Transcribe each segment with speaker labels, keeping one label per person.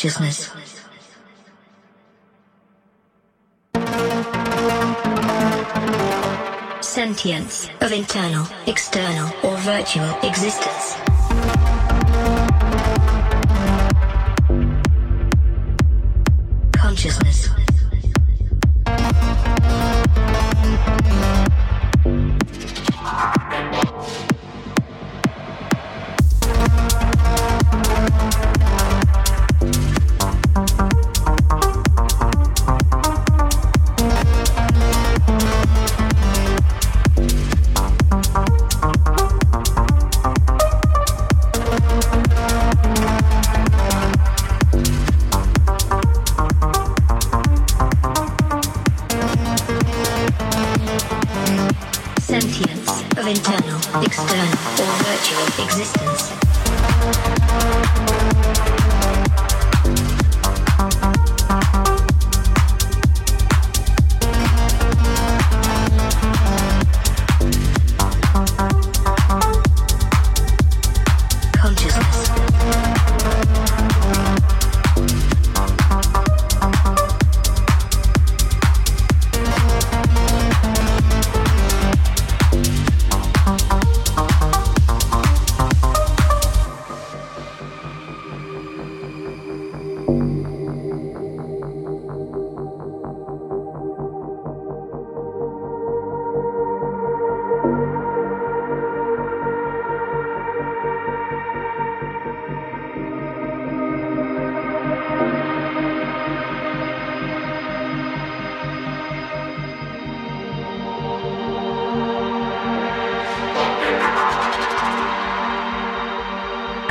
Speaker 1: consciousness. Sentience of internal, external, or virtual existence.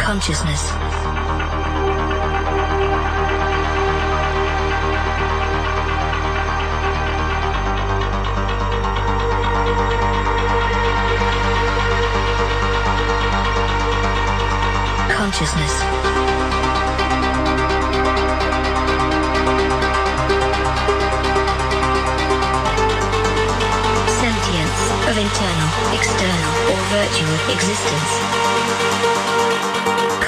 Speaker 1: Consciousness. Consciousness. Sentience of internal, external, or virtual existence.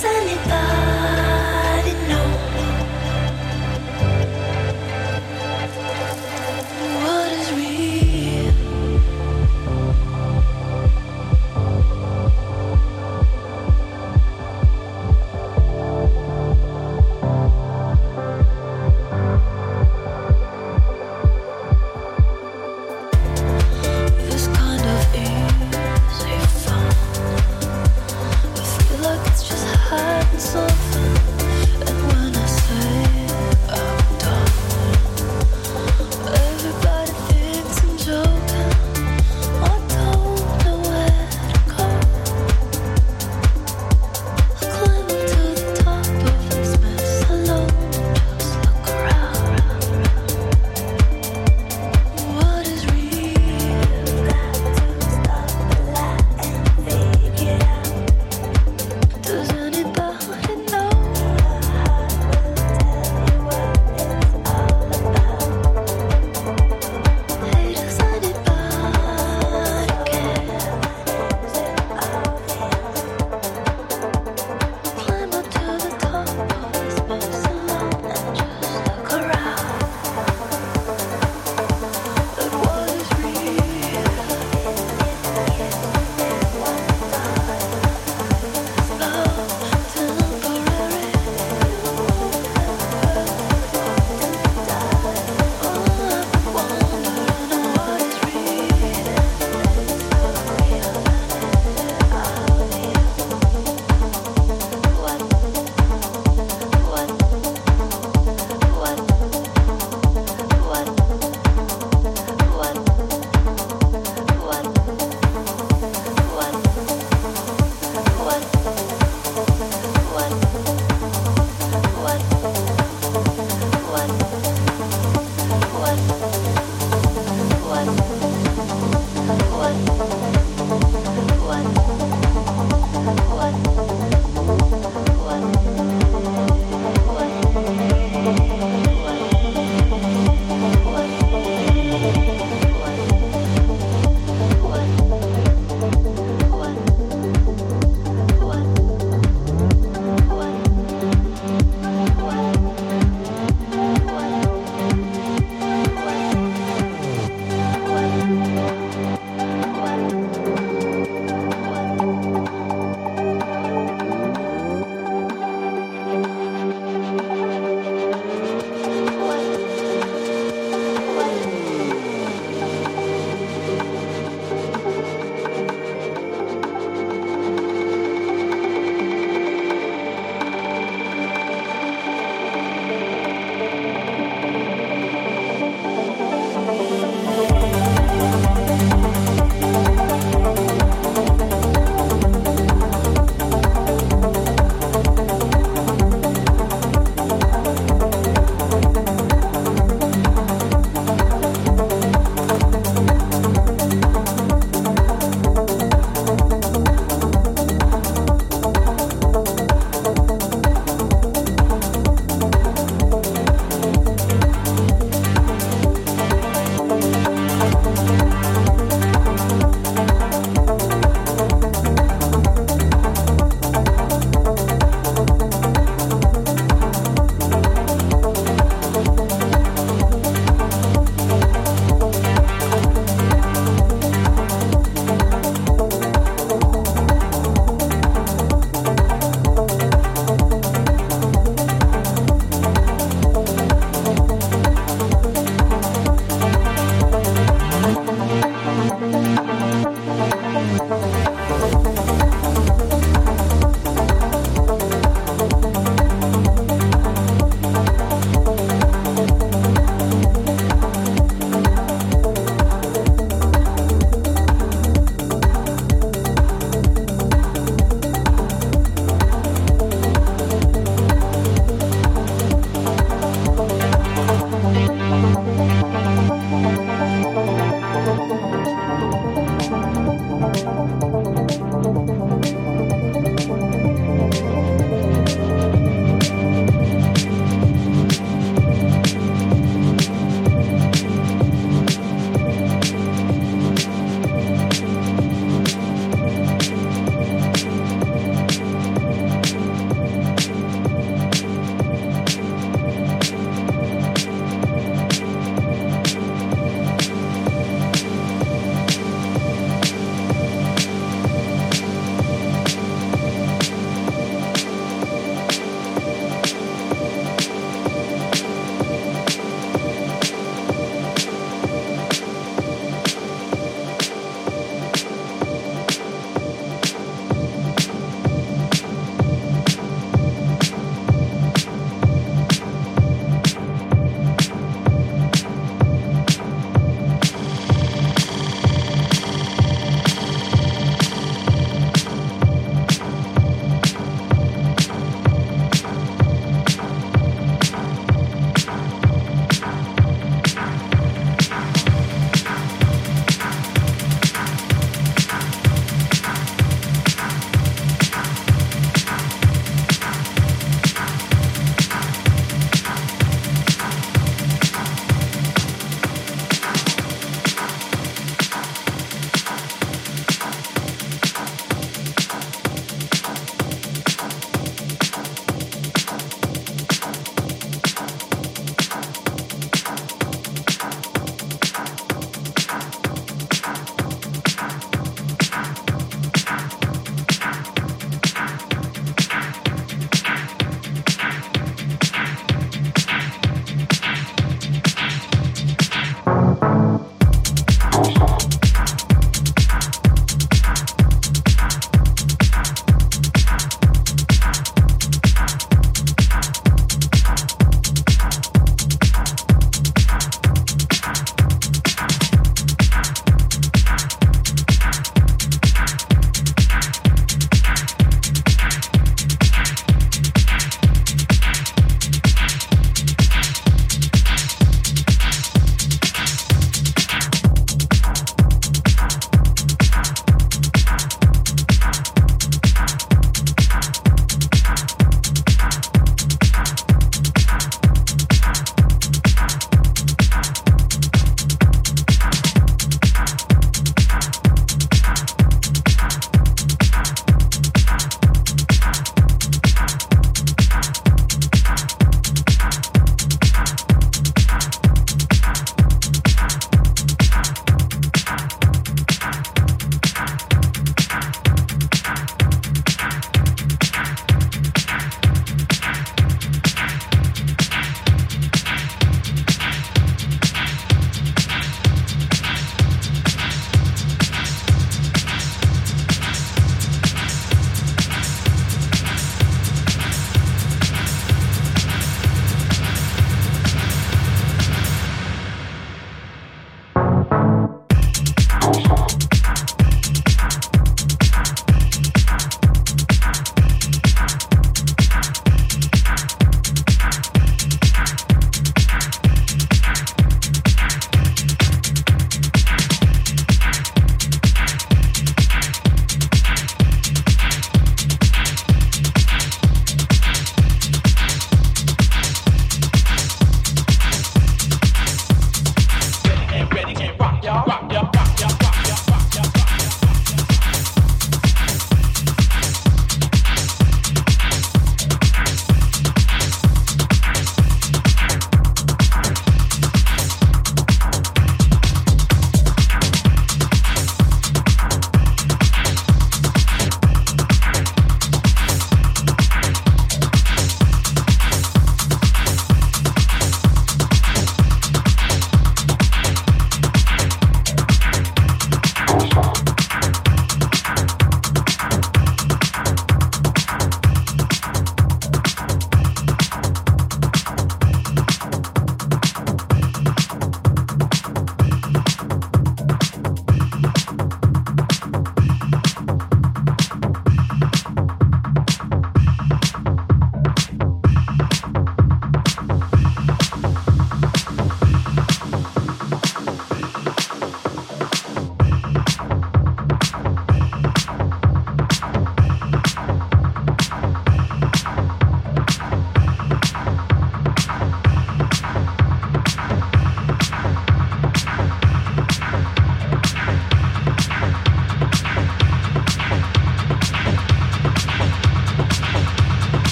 Speaker 2: So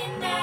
Speaker 3: in now.